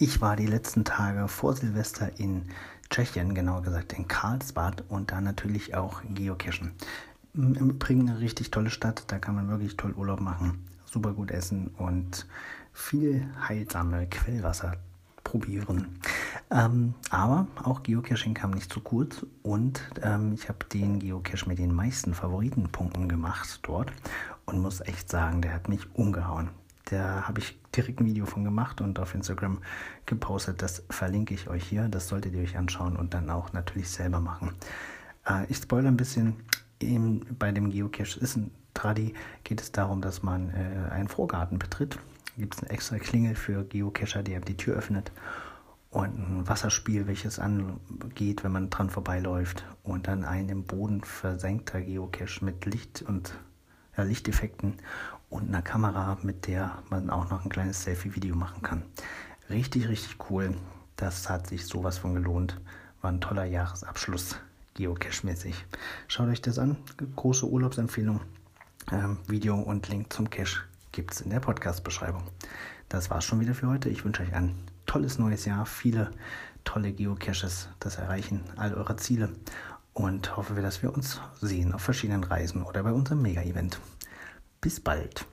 Ich war die letzten Tage vor Silvester in Tschechien, genauer gesagt in Karlsbad und da natürlich auch geocachen. Im Übrigen eine richtig tolle Stadt, da kann man wirklich toll Urlaub machen, super gut essen und viel heilsame Quellwasser probieren. Ähm, aber auch Geocaching kam nicht zu kurz und ähm, ich habe den Geocache mit den meisten Favoritenpunkten gemacht dort und muss echt sagen, der hat mich umgehauen. Da habe ich direkt ein Video von gemacht und auf Instagram gepostet. Das verlinke ich euch hier. Das solltet ihr euch anschauen und dann auch natürlich selber machen. Äh, ich spoilere ein bisschen. Eben bei dem Geocache ist ein Tradi, geht es darum, dass man äh, einen Vorgarten betritt. Gibt es eine extra Klingel für Geocacher, die die Tür öffnet und ein Wasserspiel, welches angeht, wenn man dran vorbeiläuft und dann ein im Boden versenkter Geocache mit Licht und Lichteffekten und einer Kamera, mit der man auch noch ein kleines Selfie-Video machen kann. Richtig, richtig cool. Das hat sich sowas von gelohnt. War ein toller Jahresabschluss, Geocache-mäßig. Schaut euch das an. Große Urlaubsempfehlung. Ähm, Video und Link zum Cache gibt es in der Podcast-Beschreibung. Das war's schon wieder für heute. Ich wünsche euch ein tolles neues Jahr, viele tolle Geocaches, das erreichen all eure Ziele und hoffe, dass wir uns sehen auf verschiedenen Reisen oder bei unserem Mega-Event. Bis bald.